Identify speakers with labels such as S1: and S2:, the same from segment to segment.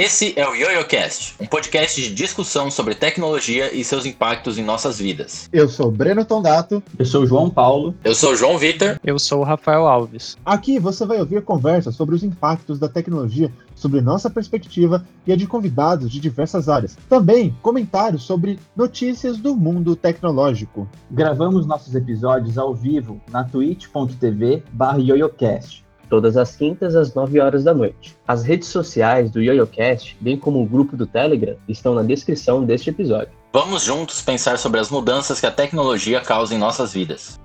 S1: Esse é o YoYoCast, um podcast de discussão sobre tecnologia e seus impactos em nossas vidas.
S2: Eu sou Breno Tondato.
S3: Eu sou João Paulo.
S1: Eu sou João Vitor.
S4: Eu sou Rafael Alves.
S2: Aqui você vai ouvir conversas sobre os impactos da tecnologia sobre nossa perspectiva e a de convidados de diversas áreas. Também comentários sobre notícias do mundo tecnológico.
S3: Gravamos nossos episódios ao vivo na twitch.tv/yoyocast todas as quintas às 9 horas da noite. As redes sociais do YoYoCast, bem como o grupo do Telegram, estão na descrição deste episódio.
S1: Vamos juntos pensar sobre as mudanças que a tecnologia causa em nossas vidas.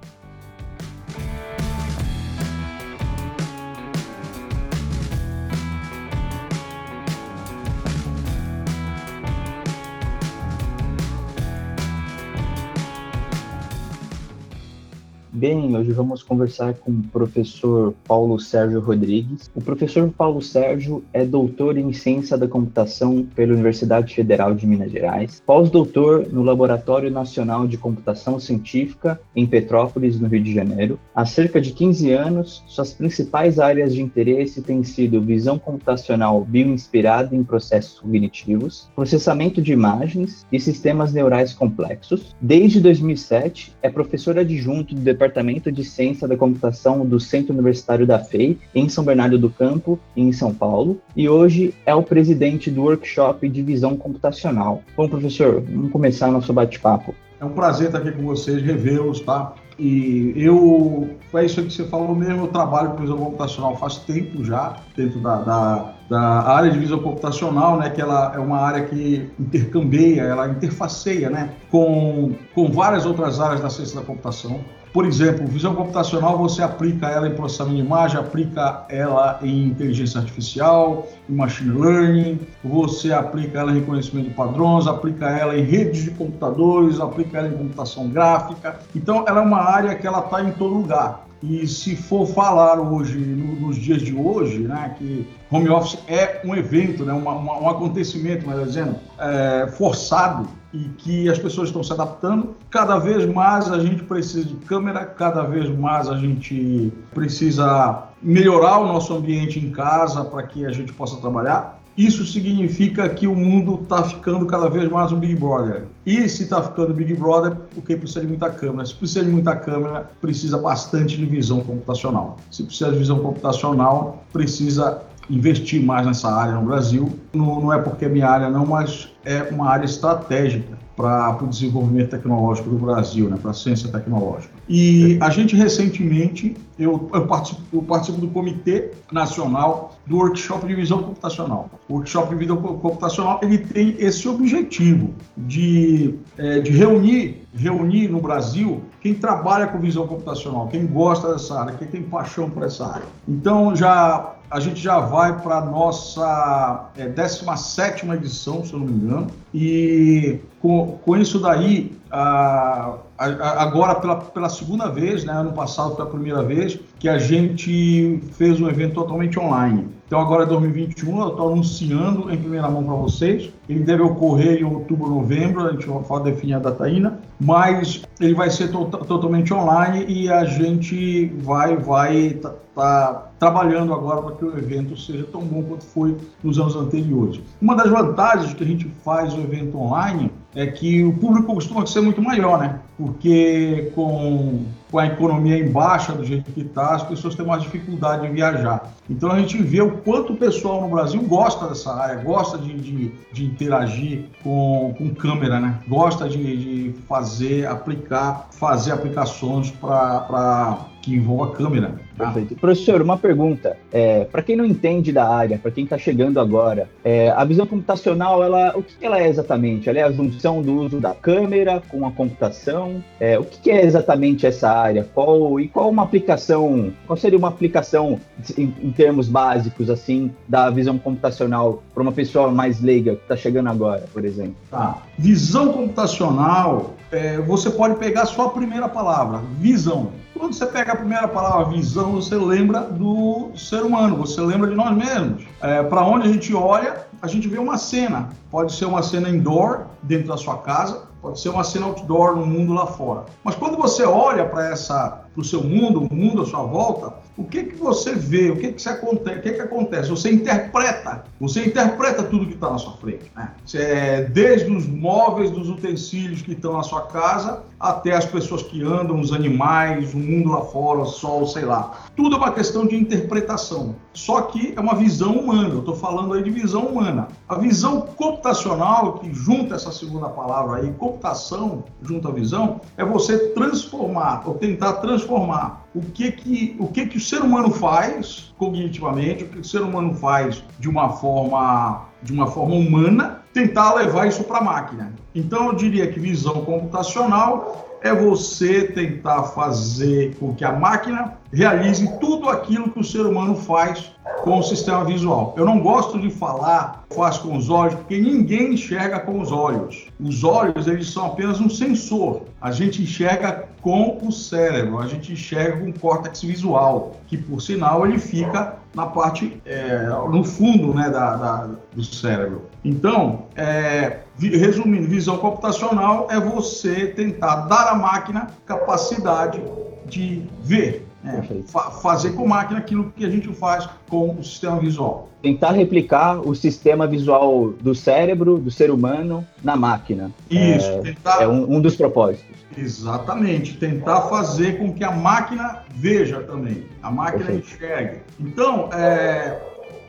S3: Bem, hoje vamos conversar com o professor Paulo Sérgio Rodrigues. O professor Paulo Sérgio é doutor em Ciência da Computação pela Universidade Federal de Minas Gerais, pós-doutor no Laboratório Nacional de Computação Científica em Petrópolis, no Rio de Janeiro. Há cerca de 15 anos, suas principais áreas de interesse têm sido visão computacional bioinspirada em processos cognitivos, processamento de imagens e sistemas neurais complexos. Desde 2007, é professor adjunto do Departamento Departamento de Ciência da Computação do Centro Universitário da FEI, em São Bernardo do Campo, em São Paulo, e hoje é o presidente do workshop de visão computacional. Bom, professor, vamos começar nosso bate-papo.
S5: É um prazer estar aqui com vocês, revê-los, tá? E eu, é isso que você falou mesmo, eu trabalho com visão computacional faz tempo já, dentro da, da, da, área de visão computacional, né, que ela é uma área que intercambeia, ela interfaceia, né, com, com várias outras áreas da ciência da computação. Por exemplo, visão computacional você aplica ela em processamento de imagem, aplica ela em inteligência artificial, em machine learning, você aplica ela em reconhecimento de padrões, aplica ela em redes de computadores, aplica ela em computação gráfica. Então, ela é uma área que ela está em todo lugar. E se for falar hoje, nos dias de hoje, né, que home office é um evento, né, uma, uma, um acontecimento, melhor dizendo, é, forçado e que as pessoas estão se adaptando. Cada vez mais a gente precisa de câmera, cada vez mais a gente precisa melhorar o nosso ambiente em casa para que a gente possa trabalhar. Isso significa que o mundo está ficando cada vez mais um Big Brother. E se está ficando Big Brother, porque precisa de muita câmera. Se precisa de muita câmera, precisa bastante de visão computacional. Se precisa de visão computacional, precisa investir mais nessa área no Brasil. Não, não é porque é minha área, não, mas é uma área estratégica para o desenvolvimento tecnológico do Brasil, né, para a ciência tecnológica. E a gente recentemente, eu, eu, participo, eu, participo, do Comitê Nacional do Workshop de Visão Computacional. O Workshop de Visão Computacional ele tem esse objetivo de, é, de reunir, reunir no Brasil quem trabalha com visão computacional, quem gosta dessa área, quem tem paixão por essa área. Então já a gente já vai para a nossa é, 17 edição, se eu não me engano, e com, com isso daí, a, a, agora pela, pela segunda vez, né, ano passado foi a primeira vez, que a gente fez um evento totalmente online. Então agora é 2021, eu estou anunciando em primeira mão para vocês. Ele deve ocorrer em outubro, novembro, a gente vai definir a data ainda, mas ele vai ser to totalmente online e a gente vai vai tá, tá trabalhando agora para que o evento seja tão bom quanto foi nos anos anteriores. Uma das vantagens que a gente faz o evento online é que o público costuma ser muito maior, né? Porque com, com a economia em baixa do jeito que está, as pessoas têm mais dificuldade de viajar. Então a gente vê o quanto o pessoal no Brasil gosta dessa área, gosta de, de, de interagir com, com câmera, né? Gosta de, de fazer, aplicar, fazer aplicações para que envolva câmera.
S3: Perfeito. Professor, uma pergunta. É, para quem não entende da área, para quem está chegando agora, é, a visão computacional, ela, o que ela é exatamente? Ela é a junção do uso da câmera com a computação? É, o que é exatamente essa área? Qual, e qual uma aplicação, qual seria uma aplicação em, em termos básicos, assim, da visão computacional para uma pessoa mais leiga que está chegando agora, por exemplo?
S5: Tá. Visão computacional, é, você pode pegar só a primeira palavra, visão. Quando você pega a primeira palavra visão, você lembra do ser humano, você lembra de nós mesmos. É, Para onde a gente olha, a gente vê uma cena. Pode ser uma cena indoor, dentro da sua casa, pode ser uma cena outdoor no mundo lá fora. Mas quando você olha para essa para o seu mundo, o mundo à sua volta, o que que você vê, o que que, acontece, o que que acontece? Você interpreta, você interpreta tudo que está na sua frente. Né? É, desde os móveis, dos utensílios que estão na sua casa, até as pessoas que andam, os animais, o mundo lá fora, o sol, sei lá. Tudo é uma questão de interpretação. Só que é uma visão humana. Eu estou falando aí de visão humana. A visão computacional, que junta essa segunda palavra aí, computação, junto à visão, é você transformar, ou tentar transformar o que que, o que que o ser humano faz cognitivamente, o que o ser humano faz de uma forma, de uma forma humana, tentar levar isso para a máquina. Então eu diria que visão computacional é você tentar fazer com que a máquina realize tudo aquilo que o ser humano faz com o sistema visual. Eu não gosto de falar faz com os olhos, porque ninguém enxerga com os olhos. Os olhos, eles são apenas um sensor. A gente enxerga com o cérebro, a gente enxerga com o córtex visual, que por sinal ele fica na parte, é, no fundo né, da, da, do cérebro. Então, é, resumindo, visão computacional é você tentar dar à máquina capacidade de ver, é, fa fazer com máquina aquilo que a gente faz com o sistema visual.
S3: Tentar replicar o sistema visual do cérebro, do ser humano, na máquina.
S5: Isso,
S3: é, tentar... é um, um dos propósitos.
S5: Exatamente, tentar fazer com que a máquina veja também, a máquina Perfeito. enxergue. Então, é,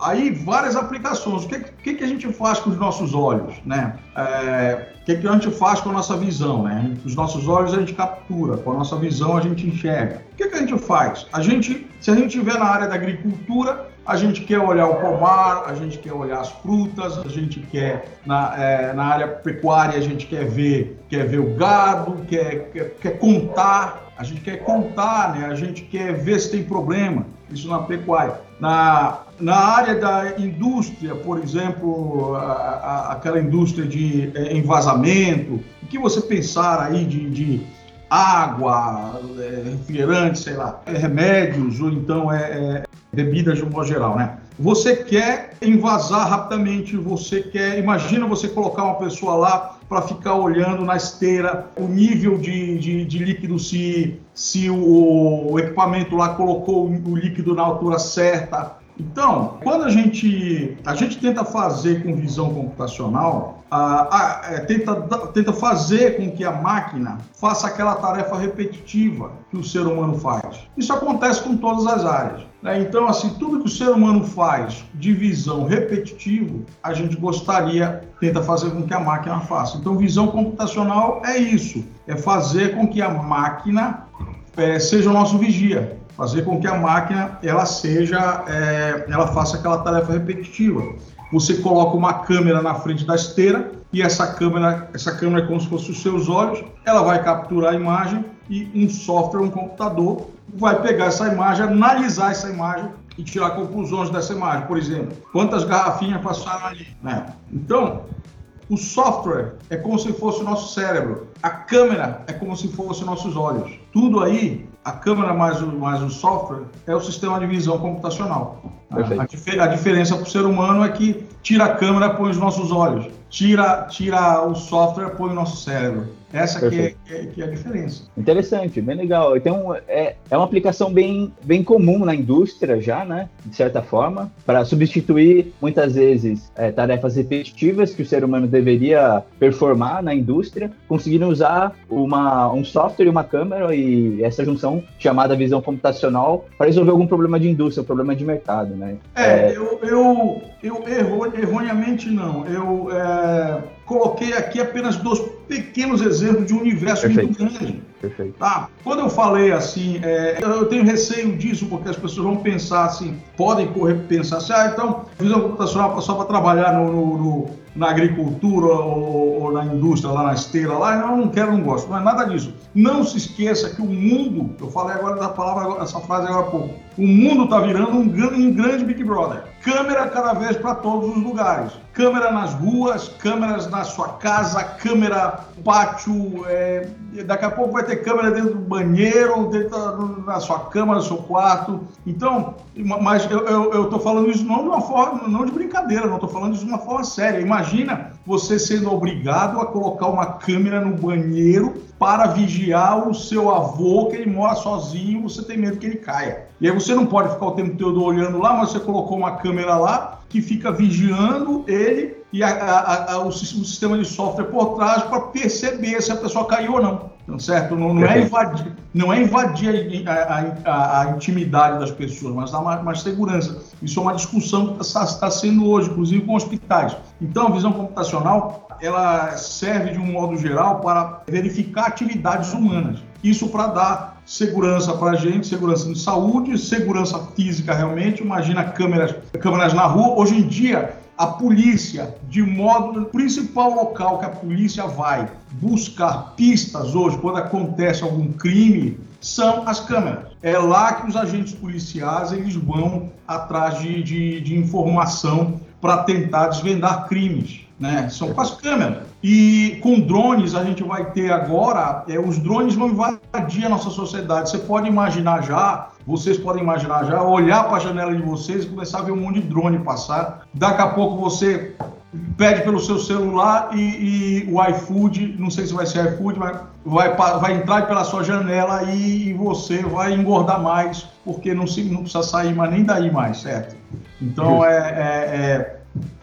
S5: aí várias aplicações. O que, que, que, a gente faz com os nossos olhos, né? É, o que, que a gente faz com a nossa visão, né? Os nossos olhos a gente captura, com a nossa visão a gente enxerga. O que, que a gente faz? A gente, se a gente estiver na área da agricultura, a gente quer olhar o pomar, a gente quer olhar as frutas, a gente quer na, é, na área pecuária a gente quer ver, quer ver o gado, quer, quer, quer contar, a gente quer contar, né? A gente quer ver se tem problema. Isso na pecuária. Na, na área da indústria, por exemplo, a, a, aquela indústria de é, envasamento, o que você pensar aí de, de água, é, refrigerante, sei lá, é, remédios ou então é, é bebidas de um modo geral, né? Você quer envasar rapidamente, você quer, imagina você colocar uma pessoa lá para ficar olhando na esteira o nível de, de, de líquido, se, se o, o, equipamento lá colocou o líquido na altura certa, então, quando a gente, a gente tenta fazer com visão computacional, a, a, é, tenta, tenta fazer com que a máquina faça aquela tarefa repetitiva que o ser humano faz. Isso acontece com todas as áreas. Né? Então, assim, tudo que o ser humano faz de visão repetitivo, a gente gostaria, tenta fazer com que a máquina faça. Então, visão computacional é isso, é fazer com que a máquina é, seja o nosso vigia fazer com que a máquina ela seja, é, ela faça aquela tarefa repetitiva. Você coloca uma câmera na frente da esteira e essa câmera, essa câmera é como se fosse os seus olhos, ela vai capturar a imagem e um software, um computador, vai pegar essa imagem, analisar essa imagem e tirar conclusões dessa imagem. Por exemplo, quantas garrafinhas passaram ali. Né? Então, o software é como se fosse o nosso cérebro, a câmera é como se fosse nossos olhos. Tudo aí a câmera mais o, mais o software é o sistema de visão computacional. A, a, a, diferença para o ser humano é que tira a câmera, põe os nossos olhos, tira, tira o software, põe o nosso cérebro. Essa que é, que é, que é, a diferença.
S3: Interessante, bem legal. Então, é, é uma aplicação bem, bem comum na indústria já, né? De certa forma, para substituir muitas vezes é, tarefas repetitivas que o ser humano deveria performar na indústria, conseguindo usar uma, um software e uma câmera e essa junção chamada visão computacional para resolver algum problema de indústria, um problema de mercado, né?
S5: É, é... eu, eu, eu erro, erroneamente não. Eu é, coloquei aqui apenas dois pequenos exemplos de um universo Perfeito. muito grande.
S3: Perfeito.
S5: Tá? Quando eu falei assim, é, eu tenho receio disso, porque as pessoas vão pensar assim, podem correr pensar assim, ah, então, visão computacional só para trabalhar no, no, no, na agricultura ou, ou, na indústria, lá na esteira, lá, não, não quero, não gosto. Não é nada disso. Não se esqueça que o mundo, eu falei agora da palavra, essa frase agora há pouco, o mundo está virando um, um grande Big Brother. Câmera cada vez para todos os lugares. Câmera nas ruas, câmeras na sua casa, câmera pátio. É, daqui a pouco vai ter câmera dentro do banheiro, dentro da, sua cama, no seu quarto. Então, mas eu estou falando isso não de uma forma, não de brincadeira, não estou falando isso de uma forma séria. Imagina você sendo obrigado a colocar uma câmera no banheiro para vigiar o seu avô, que ele mora sozinho, você tem medo que ele caia. E aí você não pode ficar o tempo todo olhando lá, mas você colocou uma câmera lá que fica vigiando ele e a, a, a, o, o, sistema de software por trás para perceber se a pessoa caiu ou não. Então, certo? Não, não, é invadir, não é invadir a, intimidade das pessoas, mas dar mais, mais segurança. Isso é uma discussão que está, está sendo hoje, inclusive com hospitais. Então, a visão computacional ela serve de um modo geral para verificar atividades humanas. Isso para dar segurança para a gente, segurança de saúde, segurança física realmente. Imagina câmeras, câmeras na rua. Hoje em dia, a polícia, de modo principal local que a polícia vai buscar pistas hoje, quando acontece algum crime, são as câmeras. É lá que os agentes policiais eles vão atrás de, de, de informação para tentar desvendar crimes né? São com as câmeras. E com drones a gente vai ter agora, é, os drones vão invadir a nossa sociedade. Você pode imaginar já, vocês podem imaginar já, olhar para a janela de vocês e começar a ver um monte de drone passar. Daqui a pouco você pede pelo seu celular e, e o iFood, não sei se vai ser iFood, mas vai, vai entrar pela sua janela e, e você vai engordar mais, porque não, se, não precisa sair mais nem daí mais, certo? Então é, é, é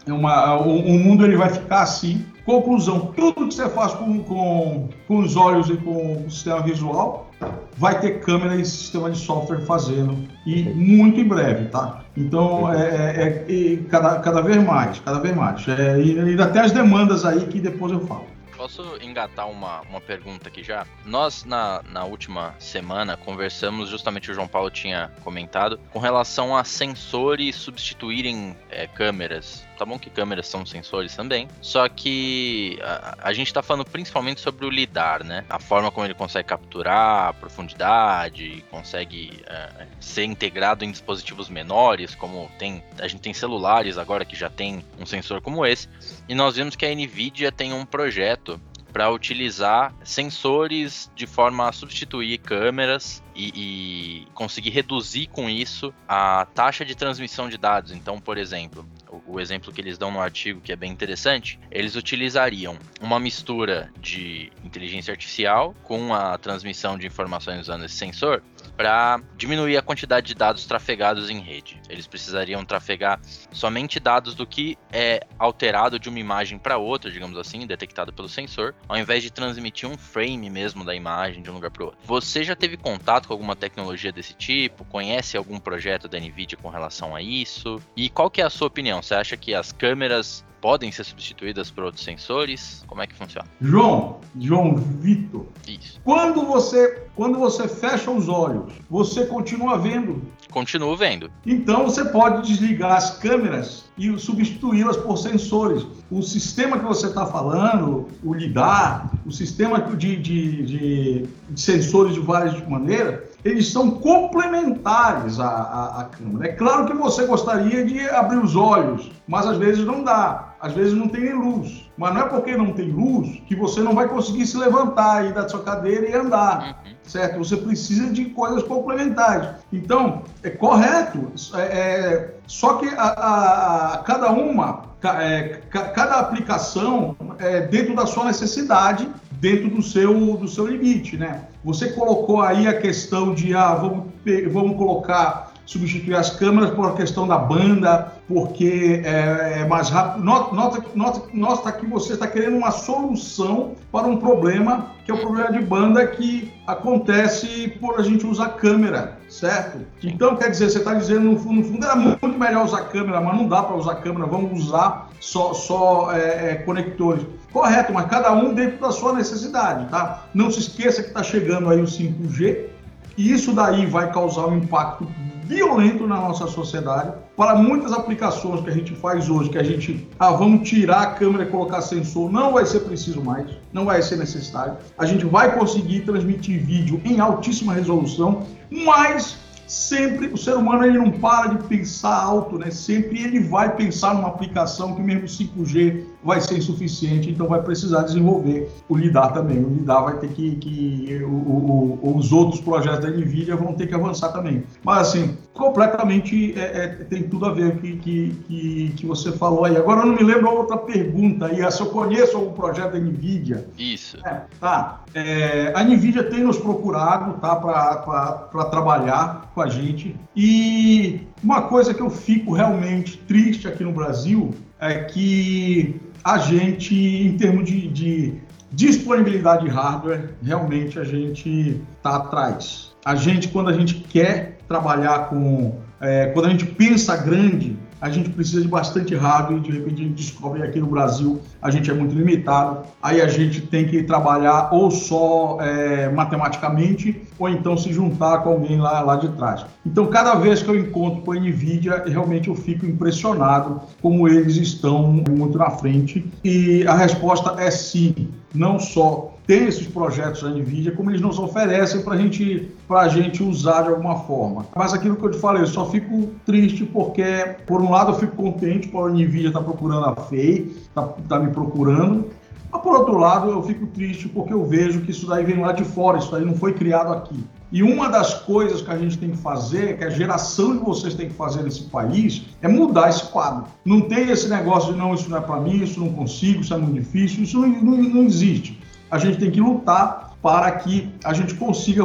S5: é uma, o, o, mundo ele vai ficar assim. Conclusão: tudo que você faz com, com, com os olhos e com o sistema visual vai ter câmera e sistema de software fazendo e muito em breve, tá? Então é, é, é cada, cada vez mais, cada vez mais. É, e ainda tem as demandas aí que depois eu falo.
S1: Posso engatar uma, uma pergunta aqui já? Nós, na, na última semana, conversamos, justamente o João Paulo tinha comentado, com relação a sensores substituírem é, câmeras. Tá bom que câmeras são sensores também, só que a, a gente está falando principalmente sobre o lidar, né? A forma como ele consegue capturar a profundidade, consegue é, ser integrado em dispositivos menores, como tem a gente tem celulares agora que já tem um sensor como esse, e nós vimos que a Nvidia tem um projeto para utilizar sensores de forma a substituir câmeras e, e, conseguir reduzir com isso a taxa de transmissão de dados. Então, por exemplo, o, exemplo que eles dão no artigo, que é bem interessante, eles utilizariam uma mistura de inteligência artificial com a transmissão de informações usando esse sensor para diminuir a quantidade de dados trafegados em rede. Eles precisariam trafegar somente dados do que é alterado de uma imagem para outra, digamos assim, detectado pelo sensor, ao invés de transmitir um frame mesmo da imagem de um lugar para outro. Você já teve contato com alguma tecnologia desse tipo? Conhece algum projeto da Nvidia com relação a isso? E qual que é a sua opinião? Você acha que as câmeras podem ser substituídas por outros sensores? Como é que funciona?
S5: João, João Vitor.
S1: Isso.
S5: Quando você, quando você fecha os olhos, você continua vendo.
S1: Continuo vendo.
S5: Então você pode desligar as câmeras e substituí-las por sensores. O sistema que você está falando, o LIDAR, o sistema de, de, de, de sensores de várias maneiras, eles são complementares à, à, à, câmera. É claro que você gostaria de abrir os olhos, mas às vezes não dá, às vezes não tem nem luz. Mas não é porque não tem luz que você não vai conseguir se levantar aí da sua cadeira e andar, uhum. certo? Você precisa de coisas complementares. Então, é correto, é, é só que a, a, a cada uma, é, cada aplicação é dentro da sua necessidade dentro do seu, do seu limite, né? Você colocou aí a questão de, ah, vamos, vamos colocar, substituir as câmeras por questão da banda, porque é, é mais rápido. Nota, nota, nota, nota que você está querendo uma solução para um problema, que é o problema de banda que acontece por a gente usar câmera, certo? Então, quer dizer, você está dizendo, no fundo, no fundo, era muito melhor usar câmera, mas não dá para usar câmera, vamos usar só, só é, é, conectores. Correto, mas cada um dentro da sua necessidade, tá? Não se esqueça que está chegando aí o 5G, e isso daí vai causar um impacto violento na nossa sociedade. Para muitas aplicações que a gente faz hoje, que a gente, ah, vamos tirar a câmera e colocar sensor, não vai ser preciso mais, não vai ser necessário. A gente vai conseguir transmitir vídeo em altíssima resolução, mas sempre o ser humano ele não para de pensar alto, né? Sempre ele vai pensar numa aplicação que mesmo 5G vai ser insuficiente, então vai precisar desenvolver o LIDAR também. O LIDAR vai ter que, que o, o, os outros projetos da NVIDIA vão ter que avançar também. Mas assim, completamente é, é, tem tudo a ver com que, que, que você falou aí. Agora eu não me lembro a outra pergunta aí, se eu conheço algum projeto da NVIDIA.
S1: Isso.
S5: É, tá. É, a NVIDIA tem nos procurado tá, para trabalhar com a gente. E uma coisa que eu fico realmente triste aqui no Brasil é que a gente, em termos de, de disponibilidade de hardware, realmente a gente está atrás. A gente, quando a gente quer trabalhar com. É, quando a gente pensa grande, a gente precisa de bastante hardware e de repente a gente descobre aqui no Brasil a gente é muito limitado. Aí a gente tem que trabalhar ou só é, matematicamente ou então se juntar com alguém lá, lá de trás. Então, cada vez que eu encontro com a NVIDIA, realmente eu fico impressionado como eles estão muito na frente. E a resposta é sim, não só tem esses projetos da NVIDIA, como eles nos oferecem para gente, a gente usar de alguma forma. Mas aquilo que eu te falei, eu só fico triste porque, por um lado, eu fico contente por a NVIDIA estar tá procurando a FEI, está tá me procurando, mas por outro lado, eu fico triste porque eu vejo que isso daí vem lá de fora, isso daí não foi criado aqui. E uma das coisas que a gente tem que fazer, que a geração de vocês tem que fazer nesse país, é mudar esse quadro. Não tem esse negócio de não, isso não é para mim, isso não consigo, isso é muito difícil, isso não, não, não existe a gente tem que lutar para que a gente consiga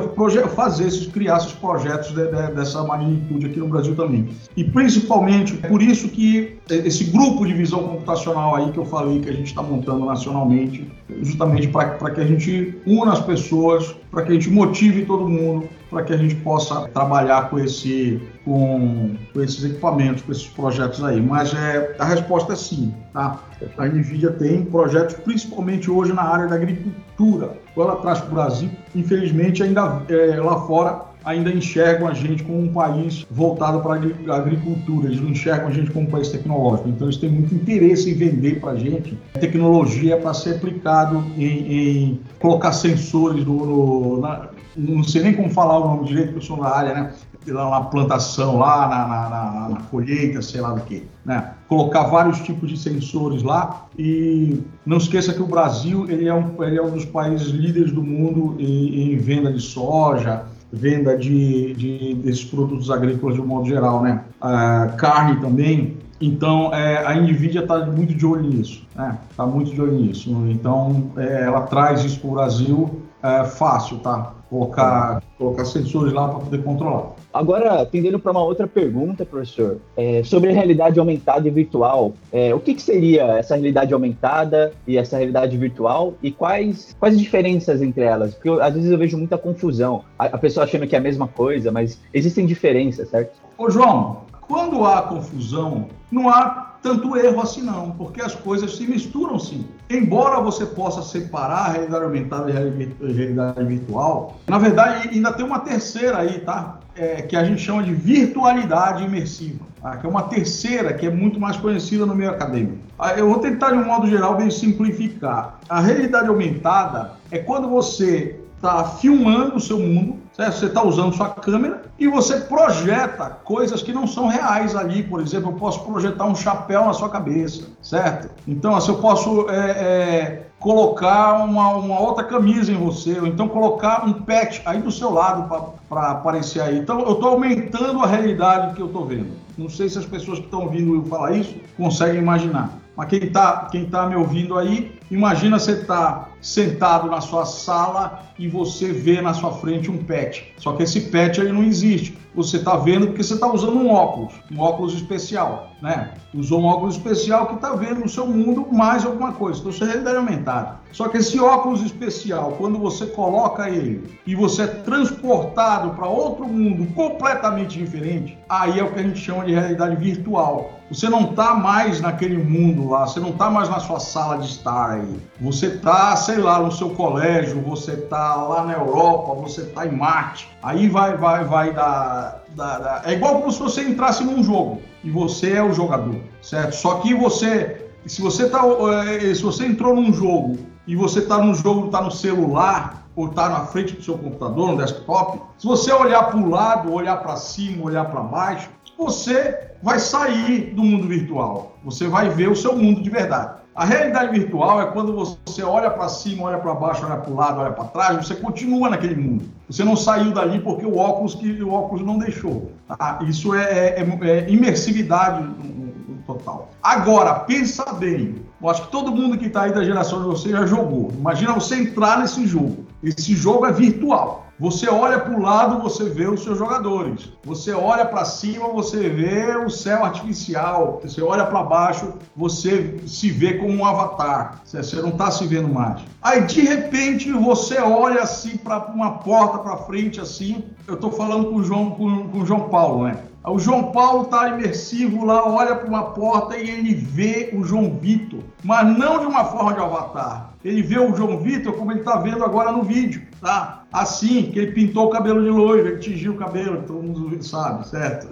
S5: fazer esses, criar esses projetos de, de, dessa magnitude aqui no Brasil também. E principalmente é por isso que esse grupo de visão computacional aí que eu falei que a gente está montando nacionalmente, justamente para que a gente una as pessoas, para que a gente motive todo mundo, para que a gente possa trabalhar com, esse, com, com, esses equipamentos, com esses projetos aí. Mas é, a resposta é sim. Tá? A NVIDIA tem projetos, principalmente hoje na área da agricultura. Ela traz para o Brasil, infelizmente, ainda é, lá fora ainda enxergam a gente como um país voltado para a agricultura, eles não enxergam a gente como um país tecnológico. Então, eles têm muito interesse em vender para a gente tecnologia para ser aplicado em, em, colocar sensores no, no na, não sei nem como falar o nome direito, porque eu sou na área, né? Lá na plantação, lá na, na, na, colheita, sei lá do que. Né? Colocar vários tipos de sensores lá e não esqueça que o Brasil ele é um, ele é um dos países líderes do mundo em, em venda de soja, venda de, de, desses produtos agrícolas de um modo geral, né? Ah, carne também. Então, é, a NVIDIA está muito de olho nisso, né? Está muito de olho nisso. Então, é, ela traz isso para o Brasil é, fácil, tá? Colocar, colocar sensores lá para poder controlar.
S3: Agora, atendendo para uma outra pergunta, professor, é, sobre realidade aumentada e virtual, é, o que, que, seria essa realidade aumentada e essa realidade virtual e quais, quais diferenças entre elas? Porque eu, às vezes eu vejo muita confusão, a, a pessoa achando que é a mesma coisa, mas existem diferenças, certo?
S5: Ô, João, quando há confusão, não há tanto erro assim não, porque as coisas se misturam sim. Embora você possa separar a realidade aumentada e a realidade virtual, na verdade ainda tem uma terceira aí, tá? É, que a gente chama de virtualidade imersiva, tá? que é uma terceira que é muito mais conhecida no meio acadêmico. Ah, eu vou tentar de um modo geral bem simplificar. A realidade aumentada é quando você está filmando o seu mundo, certo? você está usando sua câmera e você projeta coisas que não são reais ali. Por exemplo, eu posso projetar um chapéu na sua cabeça, certo? Então, assim, eu posso é, é, colocar uma, uma, outra camisa em você, ou então colocar um pet aí do seu lado para aparecer aí. Então, eu estou aumentando a realidade que eu estou vendo. Não sei se as pessoas que estão ouvindo eu falar isso conseguem imaginar. Mas quem está quem tá me ouvindo aí, imagina você estar tá sentado na sua sala e você vê na sua frente um pet. Só que esse pet aí não existe. Você está vendo porque você está usando um óculos, um óculos especial, né? Usou um óculos especial que está vendo no seu mundo mais alguma coisa. Então, isso é realidade aumentada. Só que esse óculos especial, quando você coloca ele e você é transportado para outro mundo completamente diferente, aí é o que a gente chama de realidade virtual. Você não está mais naquele mundo lá, você não está mais na sua sala de estar aí. Você está, sei lá, no seu colégio, você está lá na Europa, você está em Marte. Aí vai, vai, vai dar, dar, dar, É igual como se você entrasse num jogo e você é o jogador, certo? Só que você, se você tá, eh, se você entrou num jogo e você está no jogo, está no celular, ou está na frente do seu computador, no desktop, se você olhar para o lado, olhar para cima, olhar para baixo, você vai sair do mundo virtual. Você vai ver o seu mundo de verdade. A realidade virtual é quando você olha para cima, olha para baixo, olha para o lado, olha para trás, você continua naquele mundo. Você não saiu dali porque o óculos que o óculos não deixou. Tá? Isso é, é, é imersividade no, no total. Agora, pensa bem. Eu acho que todo mundo que está aí da geração de você já jogou. Imagina você entrar nesse jogo. Esse jogo é virtual. Você olha para o lado, você vê os seus jogadores. Você olha para cima, você vê o céu artificial. Você olha para baixo, você se vê como um avatar. Você não está se vendo mais. Aí de repente você olha assim para uma porta para frente assim. Eu estou falando com o João, com, com o João Paulo, né? O João Paulo está imersivo lá, olha para uma porta e ele vê o João Vitor, mas não de uma forma de avatar. Ele vê o João Vitor como ele está vendo agora no vídeo, tá? Assim, que ele pintou o cabelo de loiro, ele tingiu o cabelo, todo mundo sabe, certo?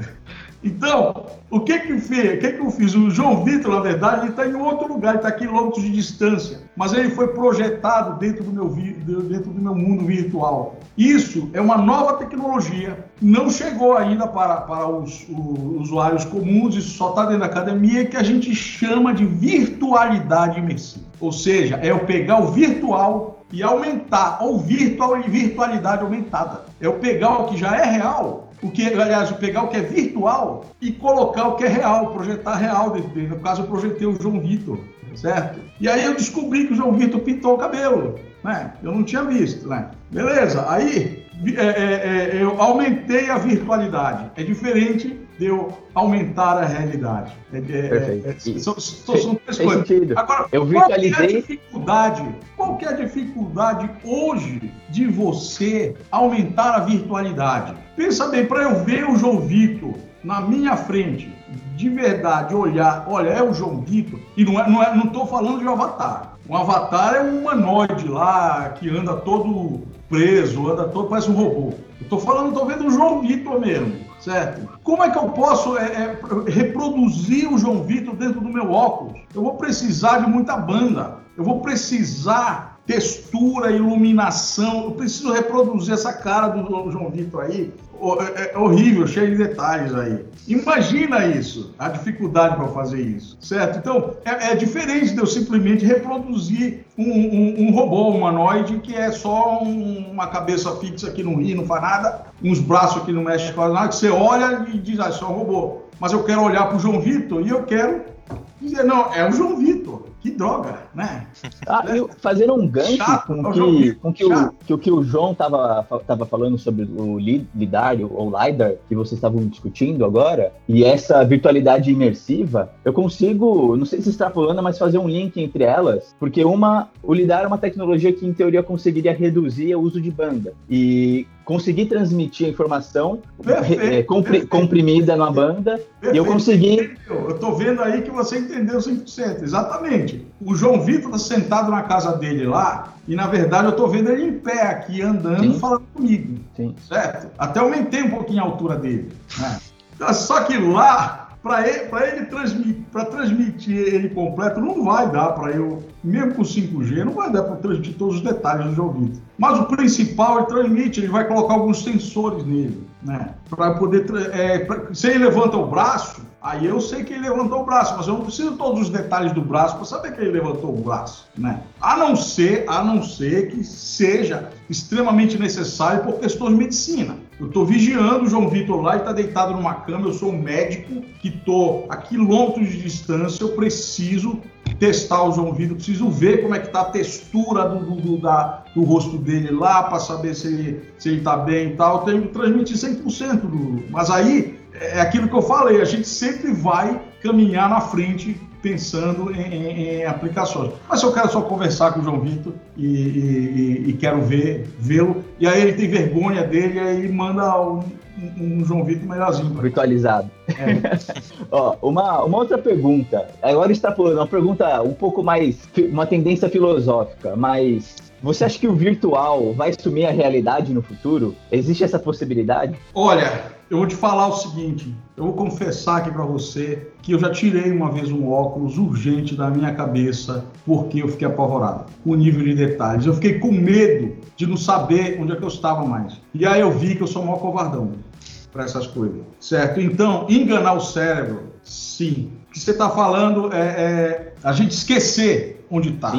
S5: Então, o que que fez? O que que eu fiz? O João Vitor, na verdade, ele está em outro lugar, ele está a quilômetros de distância, mas ele foi projetado dentro do meu dentro do meu mundo virtual. Isso é uma nova tecnologia, não chegou ainda para, para os, os usuários comuns, isso só está dentro da academia, que a gente chama de virtualidade imersiva. Ou seja, é eu pegar o virtual e aumentar, ou virtual e virtualidade aumentada. É eu pegar o que já é real o que, aliás, pegar o que é virtual e colocar o que é real, projetar real dentro dele. No caso, eu projetei o João Vitor, certo? E aí eu descobri que o João Vitor pintou o cabelo, né? Eu não tinha visto, né? Beleza, aí é, é, é, eu aumentei a virtualidade. É diferente de eu aumentar a realidade. É, é,
S3: Perfeito. É,
S5: são, são, três coisas.
S3: Sentido.
S5: Agora,
S3: eu virtualizei...
S5: qual é a dificuldade? Qual é a dificuldade hoje de você aumentar a virtualidade? Pensa bem, para eu ver o João Vitor na minha frente, de verdade, olhar, olha, é o João Vitor, e não é, não é, não falando de um avatar. Um avatar é um humanoide lá que anda todo preso, anda todo, parece um robô. Estou falando, estou vendo o João Vitor mesmo certo? Como é que eu posso é, é, reproduzir o João Vitor dentro do meu óculos? Eu vou precisar de muita banda, eu vou precisar textura, iluminação, eu preciso reproduzir essa cara do João Vitor aí, é, é horrível, cheio de detalhes aí. Imagina isso, a dificuldade para fazer isso, certo? Então, é, é, diferente de eu simplesmente reproduzir um, um, um robô humanoide que é só um, uma cabeça fixa que não ri, não faz nada, uns braços que não mexem com nada, que você olha e diz, ah, isso é um robô. Mas eu quero olhar para o João Vitor e eu quero dizer, não, é o João Vitor. Que droga, né?
S3: Ah, eu, fazendo um gancho Chato, com, que, com que, o, que o que o João estava tava falando sobre o LIDAR ou LIDAR que vocês estavam discutindo agora, e essa virtualidade imersiva, eu consigo, não sei se extrapolando, mas fazer um link entre elas, porque uma, o LIDAR é uma tecnologia que em teoria conseguiria reduzir o uso de banda. E conseguir transmitir a informação perfeito, é, compri, comprimida na banda perfeito, e eu consegui.
S5: Eu estou vendo aí que você entendeu 100%, exatamente. O João Vitor está sentado na casa dele lá e, na verdade, eu estou vendo ele em pé aqui, andando, Sim. falando comigo. Sim. Certo? Até aumentei um pouquinho a altura dele. Né? Só que lá para ele, ele transmitir, para transmitir ele completo, não vai dar para eu, mesmo com 5G, não vai dar para transmitir todos os detalhes do jogo. Mas o principal ele transmite, ele vai colocar alguns sensores nele, né? Para poder, é, pra, se ele levanta o braço, aí eu sei que ele levantou o braço, mas eu não preciso de todos os detalhes do braço para saber que ele levantou o braço, né? A não ser, a não ser que seja extremamente necessário por questões de medicina. Eu estou vigiando o João Vitor lá, ele está deitado numa cama, eu sou um médico que estou a quilômetros de distância, eu preciso testar o João Vitor, preciso ver como é que está a textura do, do, do, da, do rosto dele lá, para saber se ele está ele tá bem e tal. Eu tenho que transmitir 100% do... Mas aí, é aquilo que eu falei, a gente sempre vai caminhar na frente pensando em, em, em, aplicações. Mas eu quero só conversar com o João Vitor e, e, e quero ver, vê-lo, e aí ele tem vergonha dele e aí manda um, um João Vitor melhorzinho.
S3: Virtualizado. É. Ó, uma, uma outra pergunta. Agora está por uma pergunta um pouco mais, uma tendência filosófica, mas você acha que o virtual vai sumir a realidade no futuro? Existe essa possibilidade?
S5: Olha, eu vou te falar o seguinte, eu vou confessar aqui para você que eu já tirei uma vez um óculos urgente da minha cabeça porque eu fiquei apavorado com o nível de detalhes. Eu fiquei com medo de não saber onde é que eu estava mais. E aí eu vi que eu sou um maior covardão para essas coisas, certo? Então, enganar o cérebro, sim. Que você está falando é, é a gente esquecer onde está.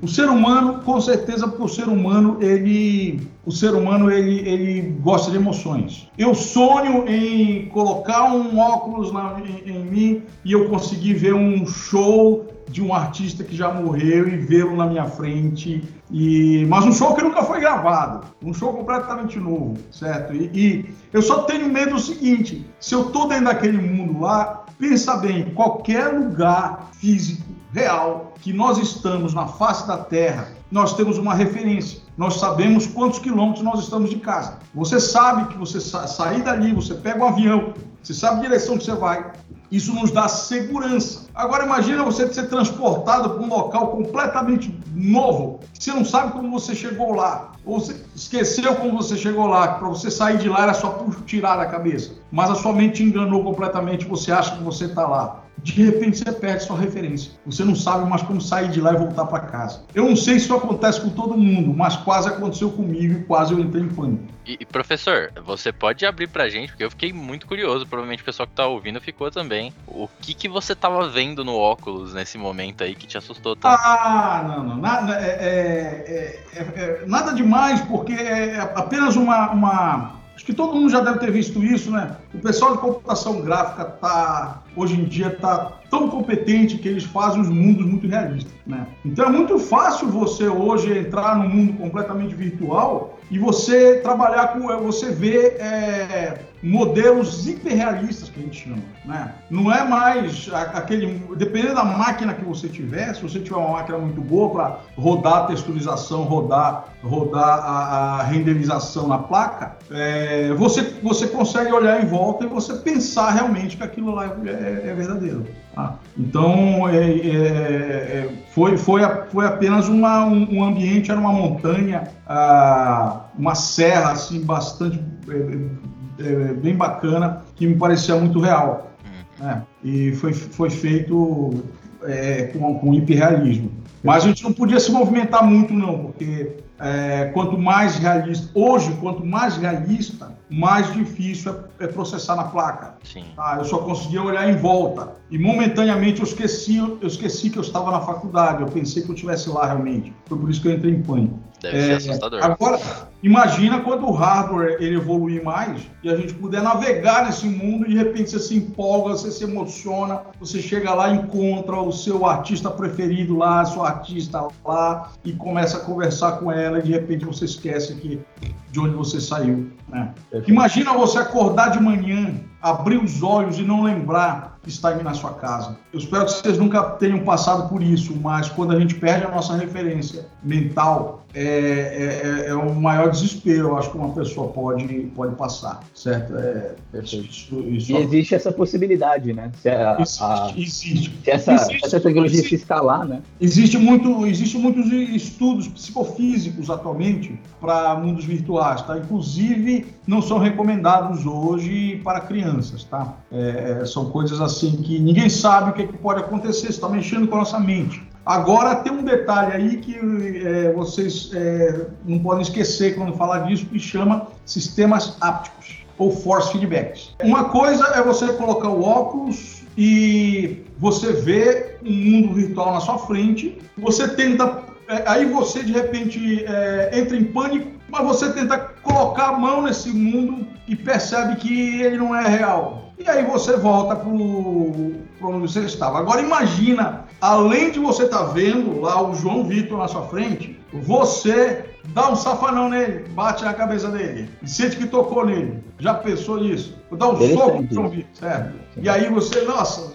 S5: O ser humano, com certeza, porque o ser humano, ele, o ser humano, ele, ele gosta de emoções. Eu sonho em colocar um óculos na, em, em mim e eu conseguir ver um show de um artista que já morreu e vê-lo na minha frente. E, mas um show que nunca foi gravado, um show completamente novo, certo? E, e eu só tenho medo do seguinte: se eu estou dentro daquele mundo lá, pensa bem, qualquer lugar físico real que nós estamos na face da Terra, nós temos uma referência. Nós sabemos quantos quilômetros nós estamos de casa. Você sabe que você sa sair dali, você pega um avião, você sabe a direção que você vai. Isso nos dá segurança. Agora imagina você ser transportado para um local completamente novo. Você não sabe como você chegou lá. Ou você esqueceu como você chegou lá. Para você sair de lá era só tirar da cabeça. Mas a sua mente te enganou completamente. Você acha que você está lá de repente você perde sua referência. Você não sabe mais como sair de lá e voltar para casa. Eu não sei se isso acontece com todo mundo, mas quase aconteceu comigo e quase eu entrei em pânico.
S1: E, professor, você pode abrir pra gente, porque eu fiquei muito curioso, provavelmente o pessoal que tá ouvindo ficou também. O que que você tava vendo no óculos nesse momento aí que te assustou tanto?
S5: Ah, não, não, nada, é, é, é, é nada demais, porque é apenas uma, uma Acho que todo mundo já deve ter visto isso, né? O pessoal de computação gráfica tá hoje em dia tá tão competente que eles fazem os mundos muito realistas, né? Então é muito fácil você hoje entrar num mundo completamente virtual e você trabalhar com, você ver é, modelos hiperrealistas que a gente chama, né? Não é mais aquele, dependendo da máquina que você tiver, se você tiver uma máquina muito boa para rodar a texturização, rodar, rodar a, a renderização na placa, é, você você consegue olhar em volta e você pensar realmente que aquilo lá é, é, é verdadeiro. Tá? Então, é, é, é, foi, foi, foi apenas uma, um, um ambiente, era uma montanha, ah, uma serra, assim, bastante, é, é, bem bacana, que me parecia muito real. Uhum. Né? E foi, foi feito com, com hiperrealismo. Mas a gente não podia se movimentar muito, não, porque é, quanto mais realista, hoje, quanto mais realista, mais difícil é, processar na placa. Sim. Ah, eu só conseguia olhar em volta. E momentaneamente eu esqueci, eu esqueci que eu estava na faculdade, eu pensei que eu estivesse lá realmente. Foi por isso que eu entrei em pânico.
S1: Deve é, ser assustador.
S5: Agora, imagina quando o hardware ele evoluir mais e a gente puder navegar nesse mundo e de repente você se empolga, você se emociona, você chega lá encontra o seu artista preferido lá, a sua artista lá e começa a conversar com ela e de repente você esquece que de onde você saiu. Né? Imagina você acordar de manhã, abrir os olhos e não lembrar que está na sua casa. Eu espero que vocês nunca tenham passado por isso, mas quando a gente perde a nossa referência mental, é, é, é o maior desespero, eu acho que uma pessoa pode, pode passar, certo? É,
S3: isso, isso... E existe essa possibilidade, né? Se, a,
S5: existe, a, existe.
S3: se essa, existe, essa tecnologia existe, se instalar, né?
S5: Existe, muito, existe muitos estudos psicofísicos atualmente para mundos virtuais, tá? Inclusive, não são recomendados hoje para crianças, tá? É, é são coisas assim que ninguém sabe o que, é que pode acontecer, está mexendo com a nossa mente. Agora tem um detalhe aí que é, vocês é, não podem esquecer quando falar disso, que chama sistemas ápticos ou force feedbacks. Uma coisa é você colocar o óculos e você vê um mundo virtual na sua frente, você tenta, é, aí você de repente é, entra em pânico, mas você tenta colocar a mão nesse mundo e percebe que ele não é real. E aí você volta para onde você estava. Agora imagina, além de você estar tá vendo lá o João Vitor na sua frente, você dá um safanão nele, bate na cabeça dele, e sente que tocou nele. Já pensou nisso? Dá um soco no João Vitor, certo? E aí você, nossa,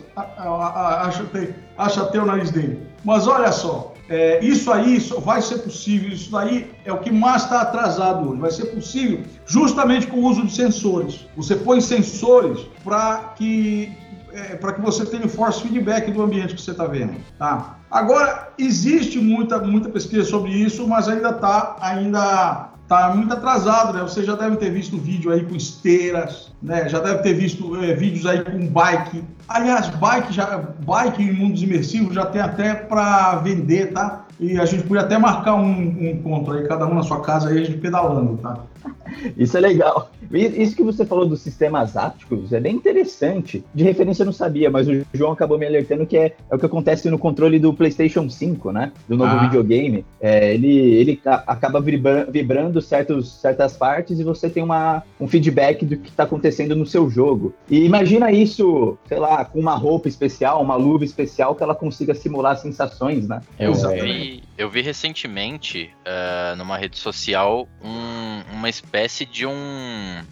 S5: acha até o nariz dele. Mas olha só, é, isso aí só vai ser possível, isso aí é o que mais está atrasado hoje. Vai ser possível justamente com o uso de sensores. Você põe sensores para que, é, que você tenha force feedback do ambiente que você está vendo. Tá? Agora, existe muita, muita pesquisa sobre isso, mas ainda está ainda tá muito atrasado, né? Você já deve ter visto vídeo aí com esteiras, né? Já deve ter visto é, vídeos aí com bike. Aliás, bike já bike em mundos imersivos já tem até para vender, tá? E a gente podia até marcar um, um encontro aí, cada um na sua casa aí, a gente pedalando, tá?
S3: Isso é legal. Isso que você falou dos sistemas ápticos é bem interessante. De referência eu não sabia, mas o João acabou me alertando que é, é o que acontece no controle do PlayStation 5, né? Do novo ah. videogame. É, ele ele acaba vibrando certos, certas partes e você tem uma, um feedback do que está acontecendo no seu jogo. E imagina isso, sei lá, com uma roupa especial, uma luva especial que ela consiga simular sensações, né?
S1: Eu vi, eu vi recentemente uh, numa rede social um, uma espécie de um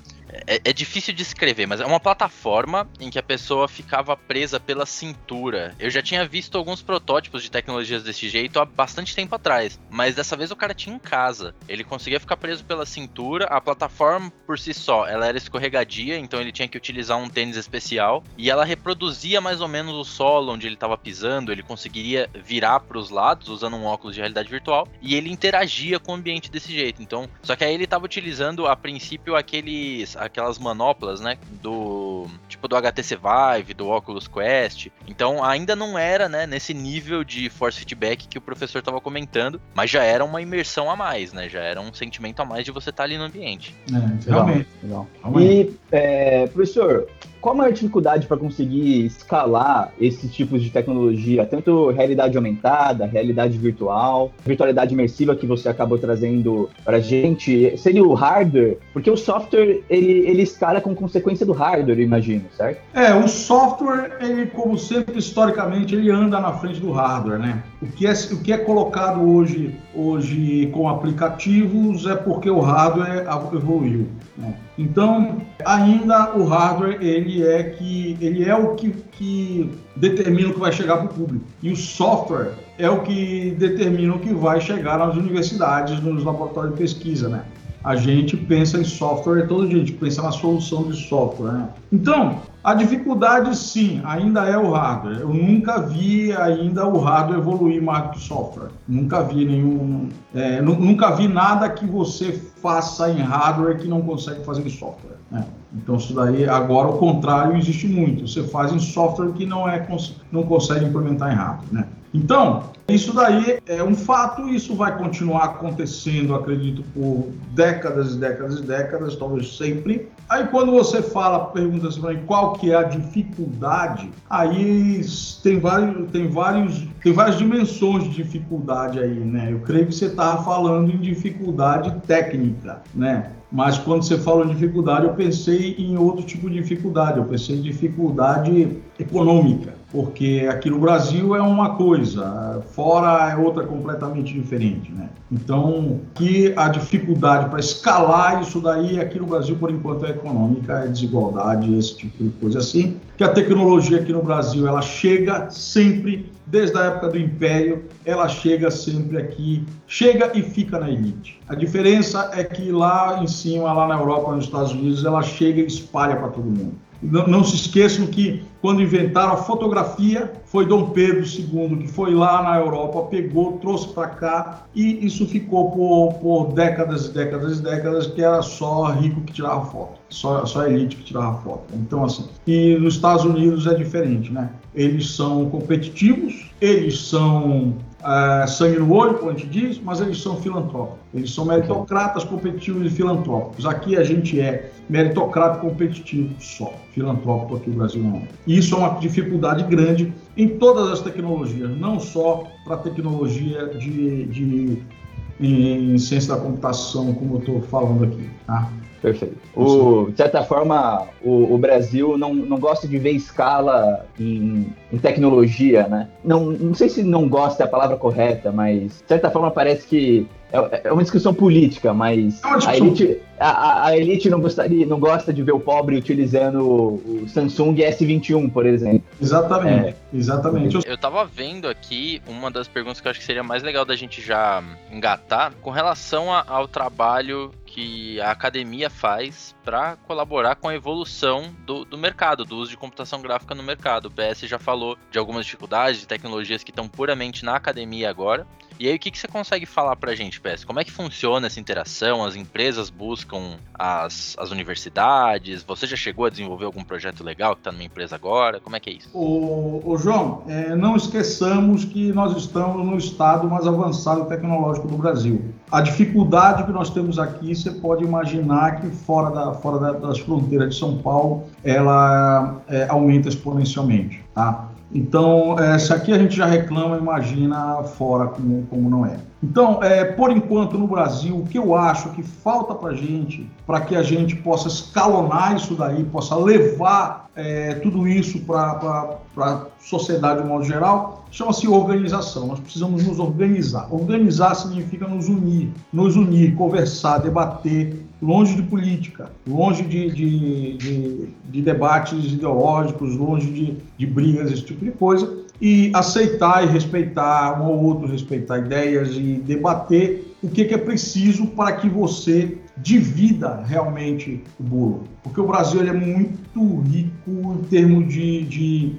S1: é, é, difícil de escrever, mas é uma plataforma em que a pessoa ficava presa pela cintura. Eu já tinha visto alguns protótipos de tecnologias desse jeito há bastante tempo atrás, mas dessa vez o cara tinha em casa. Ele conseguia ficar preso pela cintura, a plataforma por si só, ela era escorregadia, então ele tinha que utilizar um tênis especial e ela reproduzia mais ou menos o solo onde ele estava pisando, ele conseguiria virar para os lados usando um óculos de realidade virtual e ele interagia com o ambiente desse jeito. Então, só que aí ele estava utilizando a princípio aqueles aquelas manoplas, né? Do tipo do HTC Vive, do Oculus Quest. Então ainda não era, né, nesse nível de force feedback que o professor estava comentando, mas já era uma imersão a mais, né? Já era um sentimento a mais de você estar tá ali no ambiente.
S5: É, realmente. Legal.
S3: E, é, professor, qual a maior dificuldade para conseguir escalar esses tipos de tecnologia, tanto realidade aumentada, realidade virtual, virtualidade imersiva que você acabou trazendo para gente? Seria o hardware? Porque o software ele, ele escala com consequência do hardware, imagino, certo?
S5: É, o software, ele, como sempre historicamente, ele anda na frente do hardware, né? O que é, o que é colocado hoje, hoje com aplicativos é porque o hardware evoluiu. Né? Então, ainda o hardware ele é que ele é o que, que determina o que vai chegar para o público e o software é o que determina o que vai chegar nas universidades, nos laboratórios de pesquisa, né? A gente pensa em software todo dia, a gente pensa na solução de software. Né? Então, a dificuldade, sim, ainda é o hardware. Eu nunca vi ainda o hardware evoluir mais do que o software. Nunca vi nenhum. É, nunca vi nada que você faça em hardware que não consegue fazer em software. Né? Então, isso daí, agora, o contrário existe muito. Você faz em software que não, é, não consegue implementar em hardware. Né? Então, isso daí é um fato, isso vai continuar acontecendo, acredito, por décadas e décadas e décadas, talvez sempre. Aí quando você fala, pergunta assim para mim qual que é a dificuldade, aí tem vários, tem vários, tem várias dimensões de dificuldade aí, né? Eu creio que você estava falando em dificuldade técnica, né? Mas quando você fala em dificuldade, eu pensei em outro tipo de dificuldade, eu pensei em dificuldade econômica, porque aqui no Brasil é uma coisa, fora é outra completamente diferente, né? Então, que a dificuldade para escalar isso daí aqui no Brasil, por enquanto, é econômica, é desigualdade, esse tipo de coisa assim. Que a tecnologia aqui no Brasil, ela chega sempre, desde a época do Império, ela chega sempre aqui, chega e fica na elite. A diferença é que lá em cima, lá na Europa, nos Estados Unidos, ela chega e espalha para todo mundo. Não, não, se esqueçam que quando inventaram a fotografia, foi Dom Pedro II que foi lá na Europa, pegou, trouxe para cá e isso ficou por, por, décadas e décadas e décadas que era só rico que tirava foto, só, só elite que tirava foto. Então, assim, e nos Estados Unidos é diferente, né? Eles são competitivos, eles são é, sangue no olho, como a gente diz, mas eles são filantrópicos. Eles são meritocratas, competitivos e filantrópicos. Aqui a gente é meritocrata competitivo só. Filantrópico aqui no Brasil não. E isso é uma dificuldade grande em todas as tecnologias, não só para a tecnologia de, de em ciência da computação, como eu estou falando aqui. Tá?
S3: Perfeito. O, de certa forma, o, o, Brasil não, não gosta de ver escala em, em, tecnologia, né? Não, não sei se não gosta é a palavra correta, mas de certa forma parece que é, é uma discussão política, mas é a elite, a, a, elite não, gostaria, não gosta de ver o pobre utilizando o Samsung S21, por exemplo.
S5: Exatamente, é. exatamente.
S1: Eu tava vendo aqui uma das perguntas que eu acho que seria mais legal da gente já engatar com relação a, ao trabalho que a academia faz para colaborar com a evolução do, do mercado, do uso de computação gráfica no mercado. O PS já falou de algumas dificuldades, de tecnologias que estão puramente na academia agora. E aí, o que, que você consegue falar pra gente, Pes? Como é que funciona essa interação? As empresas buscam as, as universidades? Você já chegou a desenvolver algum projeto legal que está numa empresa agora? Como é que é isso?
S5: Ô, ô João, é, não esqueçamos que nós estamos no estado mais avançado tecnológico do Brasil. A dificuldade que nós temos aqui, você pode imaginar que fora, da, fora da, das fronteiras de São Paulo, ela é, aumenta exponencialmente. Tá? Então, é, se aqui a gente já reclama, imagina fora como, como não é. Então, é, por enquanto, no Brasil, o que eu acho que falta para gente, para que a gente possa escalonar isso daí, possa levar é, tudo isso para a sociedade de modo geral, chama-se organização. Nós precisamos nos organizar. Organizar significa nos unir, nos unir, conversar, debater, longe de política, longe de, de, de, de debates ideológicos, longe de, de brigas, esse tipo de coisa, e aceitar e respeitar um ou outro, respeitar ideias e debater o que, que é preciso para que você divida realmente o bolo. Porque o Brasil é muito rico em termos de, de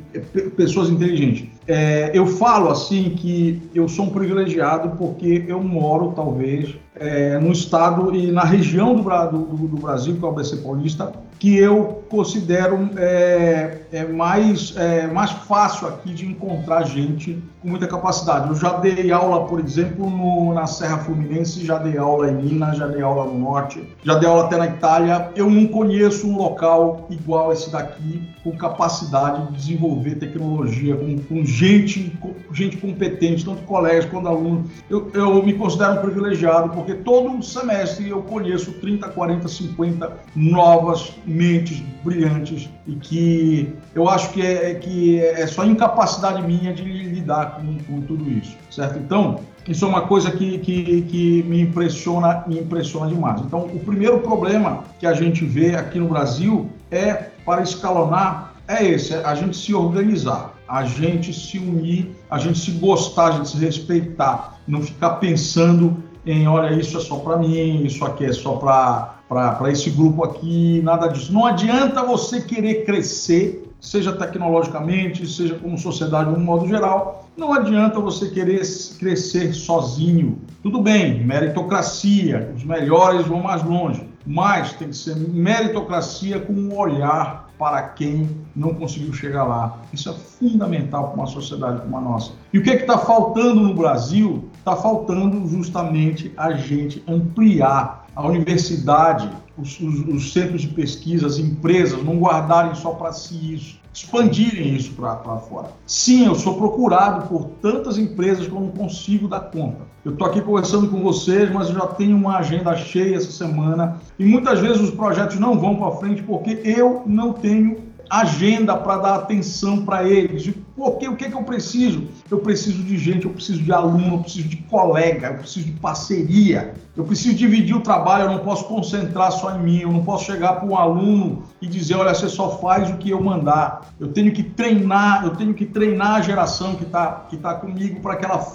S5: pessoas inteligentes. É, eu falo assim que eu sou um privilegiado porque eu moro, talvez, é, no estado e na região do, do, do Brasil, que é o ABC Paulista, que eu considero é, é mais, é, mais fácil aqui de encontrar gente com muita capacidade. Eu já dei aula, por exemplo, no, na Serra Fluminense, já dei aula em Minas, já dei aula no Norte, já dei aula até na Itália. Eu não conheço um local igual esse daqui, com capacidade de desenvolver tecnologia, com, com gente, com gente competente, tanto colegas quanto alunos. Eu, eu me considero um privilegiado, porque todo semestre eu conheço 30, 40, 50 novas mentes brilhantes e que eu acho que é, que é só incapacidade minha de lidar com, com tudo isso, certo? Então, isso é uma coisa que, que, que, me impressiona me impressiona demais. Então, o primeiro problema que a gente vê aqui no Brasil é para escalonar é esse, é a gente se organizar, a gente se unir, a gente se gostar, a gente se respeitar, não ficar pensando em, olha, isso é só para mim, isso aqui é só para esse grupo aqui, nada disso. Não adianta você querer crescer, seja tecnologicamente, seja como sociedade de um modo geral, não adianta você querer crescer sozinho. Tudo bem, meritocracia, os melhores vão mais longe, mas tem que ser meritocracia com um olhar para quem não conseguiu chegar lá. Isso é fundamental para uma sociedade como a nossa. E o que é está faltando no Brasil? Está faltando justamente a gente ampliar a universidade, os, os, os centros de pesquisa, as empresas, não guardarem só para si isso, expandirem isso para fora. Sim, eu sou procurado por tantas empresas que eu não consigo dar conta. Eu estou aqui conversando com vocês, mas eu já tenho uma agenda cheia essa semana e muitas vezes os projetos não vão para frente porque eu não tenho agenda para dar atenção para eles. Porque o que, que eu preciso? Eu preciso de gente, eu preciso de aluno, eu preciso de colega, eu preciso de parceria, eu preciso dividir o trabalho, eu não posso concentrar só em mim, eu não posso chegar para um aluno e dizer, olha, você só faz o que eu mandar. Eu tenho que treinar, eu tenho que treinar a geração que está que tá comigo para que ela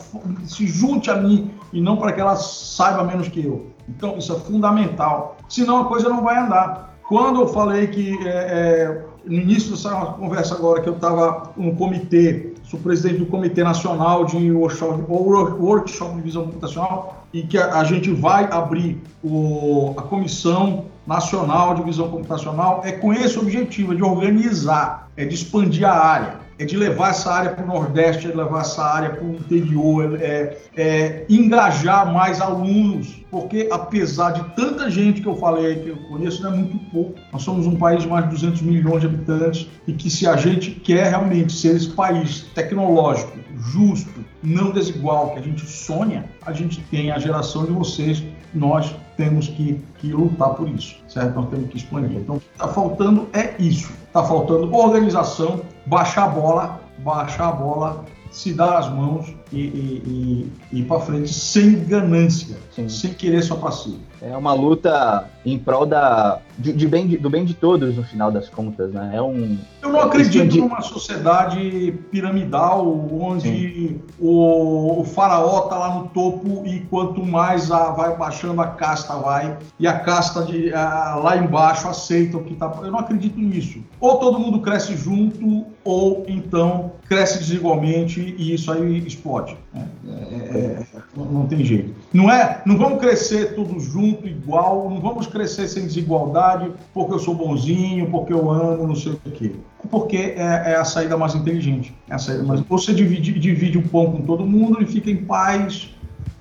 S5: se junte a mim e não para que ela saiba menos que eu. Então, isso é fundamental. Senão a coisa não vai andar. Quando eu falei que é, é, no início dessa conversa agora que eu estava no comitê, sou presidente do Comitê Nacional de Workshop, workshop de Visão Computacional e que a, a gente vai abrir o, a Comissão Nacional de Visão Computacional, é com esse objetivo, é de organizar, é de expandir a área é de levar essa área para o Nordeste, é de levar essa área para o interior, é, é, engajar mais alunos, porque apesar de tanta gente que eu falei que eu conheço, não é muito pouco. Nós somos um país de mais de 200 milhões de habitantes e que se a gente quer realmente ser esse país tecnológico, justo, não desigual que a gente sonha, a gente tem a geração de vocês, nós temos que, que lutar por isso, certo? Nós temos que expandir. Então, o que está faltando é isso. Está faltando organização, baixar a bola, baixar a bola, se dar as mãos e, e, e, e ir para frente sem ganância, Sim. sem querer só para si.
S3: É uma luta em prol da, de, de bem, do bem de todos, no final das contas, né? É um.
S5: Eu não acredito de... numa sociedade piramidal onde o, o, faraó está lá no topo e quanto mais a, vai baixando a casta vai e a casta de, a, lá embaixo aceita o que está. Eu não acredito nisso. Ou todo mundo cresce junto ou então cresce desigualmente e isso aí explode. Né? É, é, Não, tem jeito. Não é, não vamos crescer todos junto, igual, não vamos crescer sem desigualdade, porque eu sou bonzinho, porque eu amo, não sei o quê. Porque é, é a saída mais inteligente. É a saída mais... Você divide, divide o pão com todo mundo e fica em paz,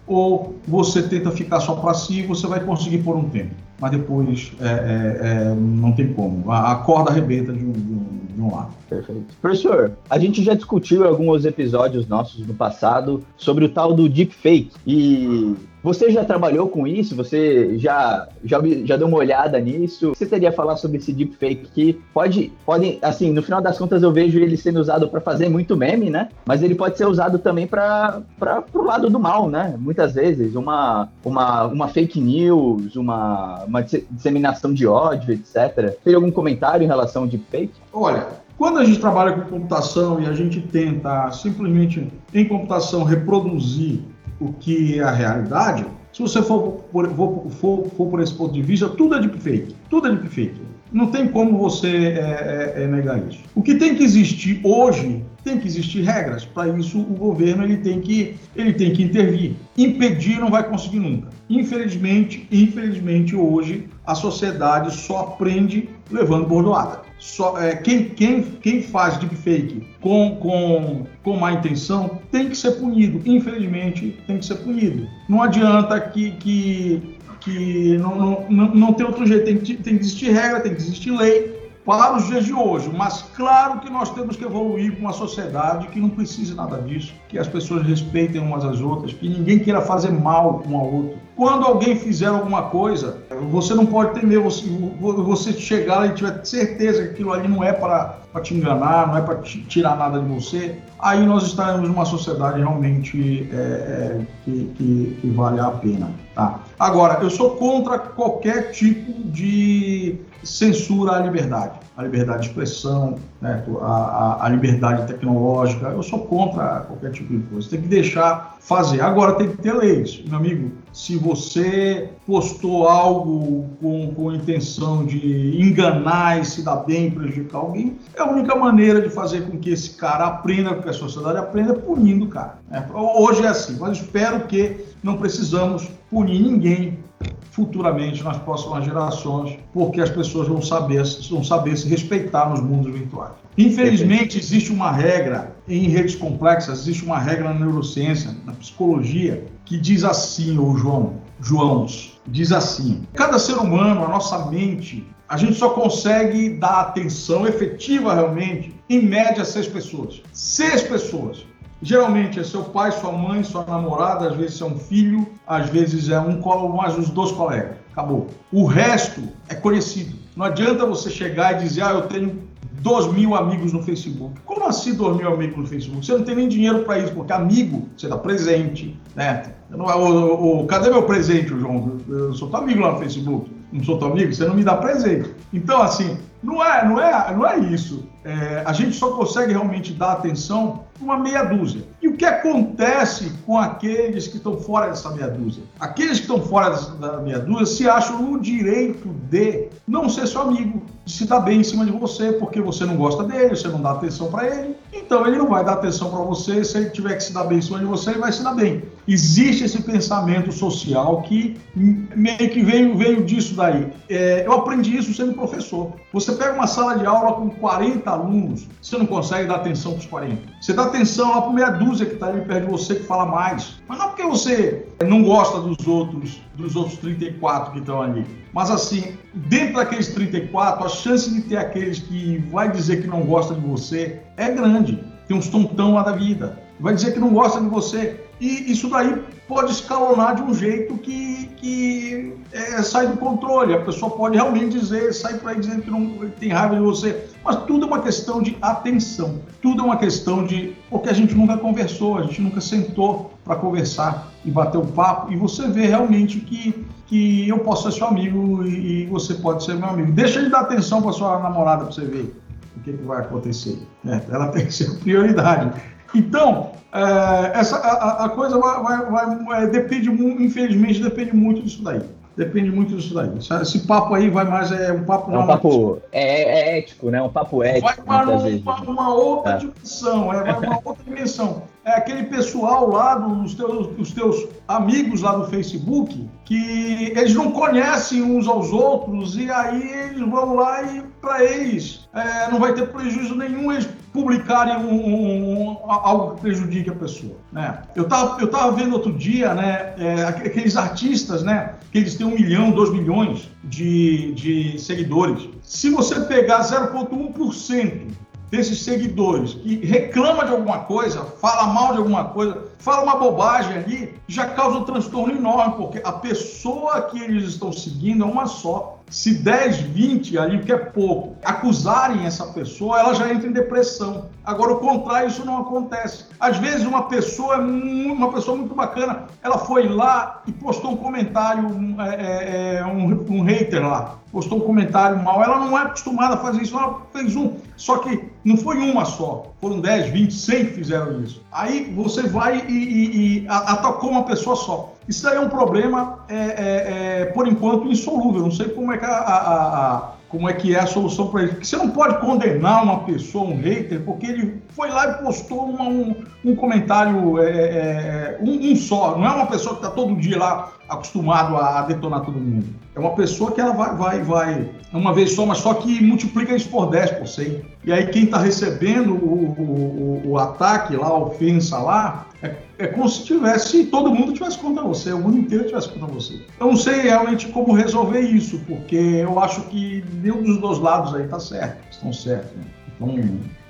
S5: ou você tenta ficar só para si, você vai conseguir por um tempo. Mas depois é, é, é não tem como. A, a corda arrebenta de um, um lado.
S3: Perfeito. Professor, a gente já discutiu alguns episódios nossos no passado sobre o tal do deepfake. E você já trabalhou com isso? Você já, já, já deu uma olhada nisso? Você teria a falar sobre esse deepfake que pode, pode, assim, no final das contas eu vejo ele sendo usado para fazer muito meme, né? Mas ele pode ser usado também para o lado do mal, né? Muitas vezes, uma, uma, uma fake news, uma, uma disseminação de ódio, etc. Tem algum comentário em relação ao deepfake?
S5: Olha, quando a gente trabalha com computação e a gente tenta simplesmente em computação reproduzir o que é a realidade, se você for por, for, for, for por esse ponto de vista, tudo é deepfake. Tudo é deepfake. Não tem como você é, é, é negar isso. O que tem que existir hoje tem que existir regras. Para isso, o governo ele tem, que, ele tem que intervir. Impedir não vai conseguir nunca. Infelizmente, infelizmente hoje a sociedade só aprende levando bordoada. Só, é, quem, quem, quem faz deepfake com, com, com má intenção tem que ser punido. Infelizmente, tem que ser punido. Não adianta que, que, que não, não, não tem outro jeito. Tem que, tem que existir regra, tem que existir lei para os dias de hoje. Mas claro que nós temos que evoluir para uma sociedade que não precise nada disso, que as pessoas respeitem umas às outras, que ninguém queira fazer mal um ao outro. Quando alguém fizer alguma coisa, você não pode ter medo, você, você chegar e tiver certeza que aquilo ali não é para te enganar, não é para tirar nada de você, aí nós estaremos numa sociedade realmente é, é, que, que, que, vale a pena. Tá? Agora, eu sou contra qualquer tipo de censura à liberdade, a liberdade de expressão, né, a, a, a, liberdade tecnológica. Eu sou contra qualquer tipo de coisa. Tem que deixar fazer. Agora tem que ter leis, meu amigo. Se você postou algo com, com a intenção de enganar e se dar bem, prejudicar alguém, é a única maneira de fazer com que esse cara aprenda, que a sociedade aprenda, punindo o cara. É, hoje é assim, mas espero que não precisamos punir ninguém futuramente nas próximas gerações, porque as pessoas vão saber, vão saber se respeitar nos mundos virtuais. Infelizmente, existe uma regra em redes complexas, existe uma regra na neurociência, na psicologia, que diz assim, o João, João, diz assim: cada ser humano, a nossa mente, a gente só consegue dar atenção efetiva realmente, em média, seis pessoas. Seis pessoas. Geralmente é seu pai, sua mãe, sua namorada, às vezes é um filho, às vezes é um mais os dois colegas. Acabou. O resto é conhecido. Não adianta você chegar e dizer, ah, eu tenho 2 mil amigos no Facebook. Como assim 2 mil amigos no Facebook? Você não tem nem dinheiro para isso, porque amigo, você dá presente, né? Não, o, o, cadê meu presente, João? Eu sou teu amigo lá no Facebook. Não sou teu amigo? Você não me dá presente. Então, assim, não é, não é, não é isso. É, a gente só consegue realmente dar atenção uma meia dúzia. E o que acontece com aqueles que estão fora dessa meia dúzia? Aqueles que estão fora dessa meia dúzia se acham no direito de não ser seu amigo, de se dar bem em cima de você, porque você não gosta dele, você não dá atenção para ele. Então ele não vai dar atenção para você. Se ele tiver que se dar bem em cima de você, ele vai se dar bem. Existe esse pensamento social que meio que veio, veio disso daí. É, eu aprendi isso sendo professor. Você pega uma sala de aula com 40 alunos, você não consegue dar atenção para os 40. Você dá atenção lá para meia dúzia que está ali perto de você que fala mais. Mas não porque você não gosta dos outros, dos outros 34 que estão ali. Mas assim, dentro daqueles 34, a chance de ter aqueles que vai dizer que não gosta de você é grande. Tem uns tontão lá da vida. Vai dizer que não gosta de você. E isso daí pode escalonar de um jeito que, que é, sai do controle. A pessoa pode realmente dizer, sai por aí dizendo que não tem raiva de você. Mas tudo é uma questão de atenção. Tudo é uma questão de. Porque a gente nunca conversou, a gente nunca sentou para conversar e bater um papo. E você vê realmente que, que eu posso ser seu amigo e, e você pode ser meu amigo. Deixa de dar atenção para sua namorada para você ver o que, que vai acontecer. É, ela tem que ser prioridade. Então, é, essa, a, a, coisa vai, vai, vai, depende, infelizmente, depende muito disso daí. Depende muito disso daí. Esse papo aí vai mais. É um papo.
S3: É um papo é, é, ético, né? Um papo ético.
S5: Vai para uma, uma, outra é. dimensão, é, vai uma outra dimensão. É aquele pessoal lá, dos teus, dos teus amigos lá do Facebook, que eles não conhecem uns aos outros, e aí eles vão lá e para eles é, não vai ter prejuízo nenhum eles publicarem um, um, um, algo que prejudique a pessoa. Né? Eu estava eu tava vendo outro dia né, é, aqueles artistas né, que eles têm um milhão, dois milhões de, de seguidores. Se você pegar 0,1% desses seguidores que reclama de alguma coisa, fala mal de alguma coisa, fala uma bobagem ali, já causa um transtorno enorme, porque a pessoa que eles estão seguindo é uma só se 10, 20 ali, que é pouco, acusarem essa pessoa, ela já entra em depressão. Agora, o contrário, isso não acontece. Às vezes, uma pessoa, uma pessoa muito bacana, ela foi lá e postou um comentário, um, é, é, é, um, um hater lá, postou um comentário mal. Ela não é acostumada a fazer isso, ela fez um. Só que não foi uma só, foram 10, 20, 100 que fizeram isso. Aí você vai e, e, e atacou uma pessoa só. Isso aí é um problema, é, é, é, por enquanto, insolúvel. Não sei como é que, a, a, a como é, que é a solução para isso. Porque você não pode condenar uma pessoa, um hater, porque ele foi lá e postou uma, um, um, comentário, é, é, um, um, só. Não é uma pessoa que está todo dia lá acostumado a, detonar todo mundo. É uma pessoa que ela vai, vai, vai uma vez só, mas só que multiplica isso por 10, por 100. E aí quem está recebendo o, o, o, ataque lá, a ofensa lá, é, é, como se tivesse, todo mundo tivesse contra você, o mundo inteiro tivesse contra você. Eu não sei realmente como resolver isso, porque eu acho que nenhum dos dois lados aí está certo, estão certos. Né?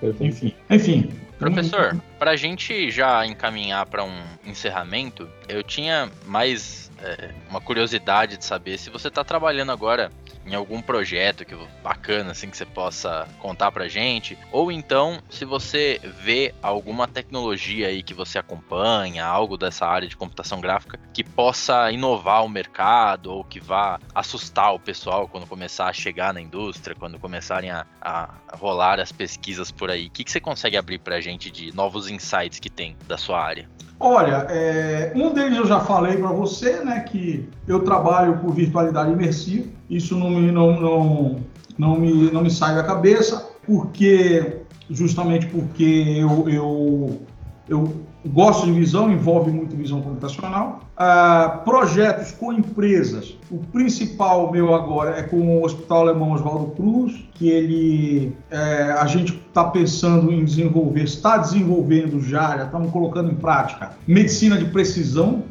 S5: Então, enfim. Enfim.
S1: Professor, para a gente já encaminhar para um encerramento, eu tinha mais é, uma curiosidade de saber se você está trabalhando agora em algum projeto que bacana assim que você possa contar pra gente, ou então se você vê alguma tecnologia aí que você acompanha, algo dessa área de computação gráfica que possa inovar o mercado ou que vá assustar o pessoal quando começar a chegar na indústria, quando começarem a, a rolar as pesquisas por aí. O que, que você consegue abrir pra gente de novos insights que tem da sua área?
S5: Olha, é, um deles eu já falei para você, né, que eu trabalho com virtualidade imersiva. Isso não me, não, não, não me, não me sai da cabeça, porque justamente porque eu, eu, eu gosto de visão, envolve muito visão computacional. Ah, projetos com empresas. O principal meu agora é com o Hospital Alemão Oswaldo Cruz, que ele é, a gente está pensando em desenvolver, está desenvolvendo já, já estamos colocando em prática, medicina de precisão,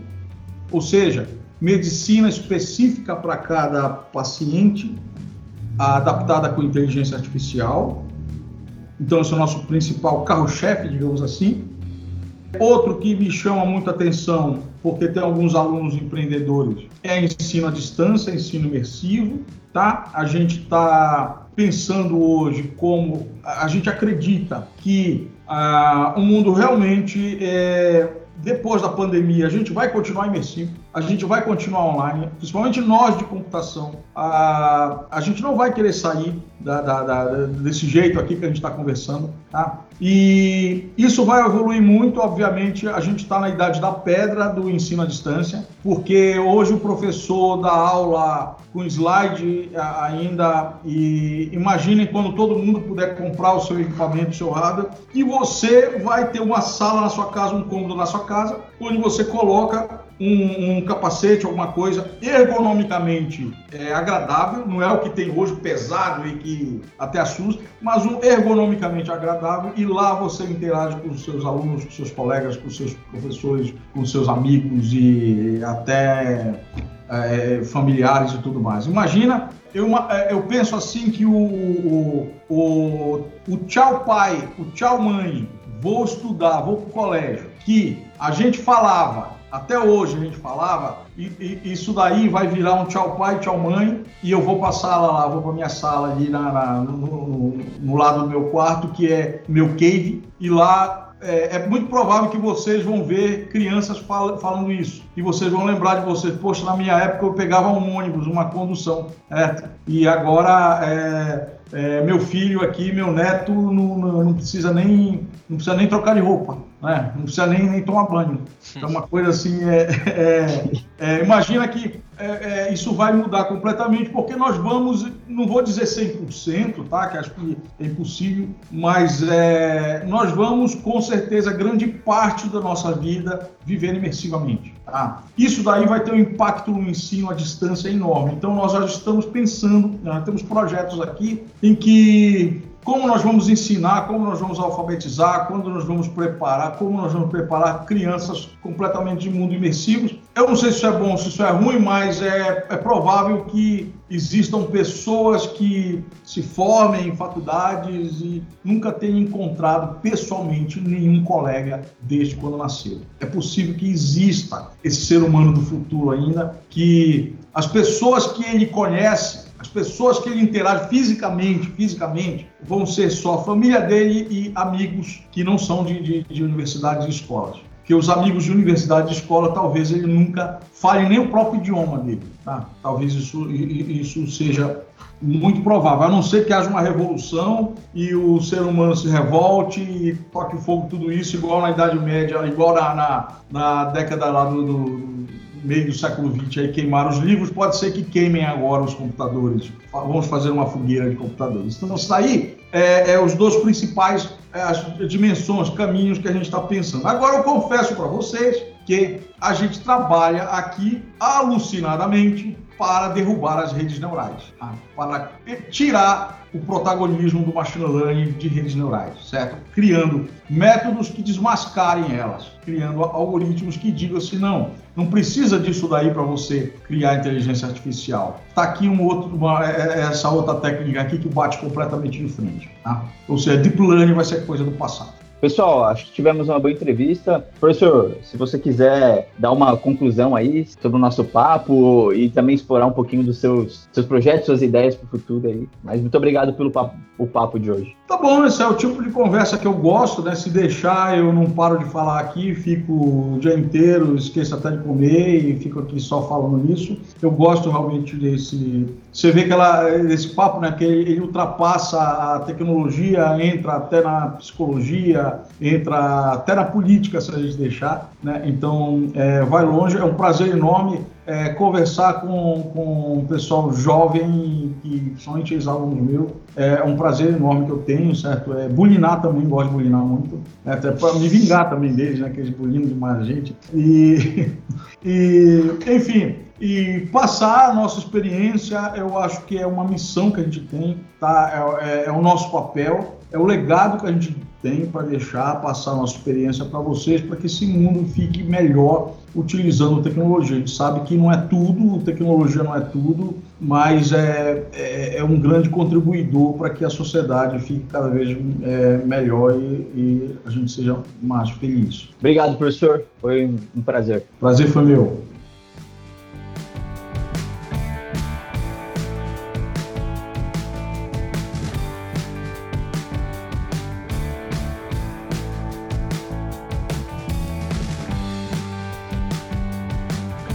S5: ou seja, medicina específica para cada paciente, adaptada com inteligência artificial. Então, esse é o nosso principal carro-chefe, digamos assim. Outro que me chama muita atenção, porque tem alguns alunos empreendedores, é ensino à distância, ensino imersivo, tá? A gente está pensando hoje como a gente acredita que ah, o mundo realmente é, depois da pandemia a gente vai continuar imersivo, a gente vai continuar online, principalmente nós de computação. A, a gente não vai querer sair da, da, da, desse jeito aqui que a gente está conversando. Tá? E isso vai evoluir muito, obviamente, a gente está na idade da pedra do ensino à distância, porque hoje o professor dá aula com slide ainda e imaginem quando todo mundo puder comprar o seu equipamento, o seu hardware, e você vai ter uma sala na sua casa, um cômodo na sua casa, onde você coloca um, um, capacete, alguma coisa ergonomicamente é, agradável, não é o que tem hoje pesado e que até assusta, mas um ergonomicamente agradável e lá você interage com os seus alunos, com seus colegas, com seus professores, com seus amigos e até é, familiares e tudo mais. Imagina, eu, é, eu penso assim que o, o, o, o tchau pai, o tchau mãe, vou estudar, vou para o colégio, que a gente falava até hoje a gente falava, e, e, isso daí vai virar um tchau pai, tchau mãe, e eu vou para a sala lá, vou para minha sala ali na, na no, no, no, lado do meu quarto, que é meu cave, e lá é, é muito provável que vocês vão ver crianças fal falando isso, e vocês vão lembrar de vocês, poxa, na minha época eu pegava um ônibus, uma condução, é, e agora é, é, meu filho aqui, meu neto, não, não, precisa nem, não precisa nem trocar de roupa né? não precisa nem, nem tomar banho. Então, uma coisa assim, é, é, é, imagina que é, isso vai mudar completamente, porque nós vamos, não vou dizer 100%, tá? que acho que é impossível, mas nós vamos, com certeza, grande parte da nossa vida viver imersivamente. Tá? Isso daí vai ter um impacto no ensino à distância enorme. Então, nós já estamos pensando, temos projetos aqui em que como nós vamos ensinar, como nós vamos alfabetizar, quando nós vamos preparar, como nós vamos preparar crianças completamente de mundo imersivos. Eu não sei se isso é bom, se isso é ruim, mas é, é provável que existam pessoas que se formem em faculdades e nunca tenham encontrado pessoalmente nenhum colega desde quando nasceu. É possível que exista esse ser humano do futuro ainda, que as pessoas que ele conhece as pessoas que ele interage fisicamente, fisicamente, vão ser só a família dele e amigos que não são de, de, de universidades e escolas. Porque os amigos de universidade e escola, talvez ele nunca fale nem o próprio idioma dele. Tá? Talvez isso, isso seja muito provável, a não ser que haja uma revolução e o ser humano se revolte e toque fogo tudo isso, igual na Idade Média, igual na, na, na década lá do, do meio do século XX aí queimaram os livros, pode ser que queimem agora os computadores. Vamos fazer uma fogueira de computadores. Então, isso aí é, é os dois principais é, as dimensões, caminhos que a gente está pensando. Agora, eu confesso para vocês que a gente trabalha aqui alucinadamente para derrubar as redes neurais, tá? para tirar o protagonismo do machine learning de redes neurais, certo? Criando métodos que desmascarem elas, criando algoritmos que digam assim, não, não precisa disso daí para você criar inteligência artificial. Está aqui um outro, uma, é, é, essa outra técnica aqui que bate completamente de frente. Tá? Ou seja, deep learning vai ser coisa do passado.
S3: Pessoal, acho que tivemos uma boa entrevista. Professor, se você quiser dar uma conclusão aí sobre o nosso papo e também explorar um pouquinho dos seus, seus projetos, suas ideias para o futuro aí. Mas muito obrigado pelo papo, o papo de hoje.
S5: Tá bom, esse é o tipo de conversa que eu gosto, né? Se deixar, eu não paro de falar aqui, fico o dia inteiro, esqueço até de comer e fico aqui só falando nisso. Eu gosto realmente desse. Você vê que ela, esse papo, né? Que ele ultrapassa a tecnologia, entra até na psicologia entra até na política, se a gente deixar. Né? Então, é, vai longe. É um prazer enorme é, conversar com, com pessoal jovem, que somente ex-alunos meu. É um prazer enorme que eu tenho, certo? É, bulinar também, gosto de bulinar muito. Né? Até para me vingar também deles, né? Que eles bulinam demais a gente. E, e enfim, e passar a nossa experiência, eu acho que é uma missão que a gente tem, tá? É, é, é o nosso papel, é o legado que a gente tem para deixar passar a nossa experiência para vocês, para que esse mundo fique melhor utilizando tecnologia. A gente sabe que não é tudo, tecnologia não é tudo, mas é, é, é um grande contribuidor para que a sociedade fique cada vez é, melhor e, e a gente seja mais feliz.
S3: Obrigado, professor. Foi um prazer.
S5: Prazer foi meu.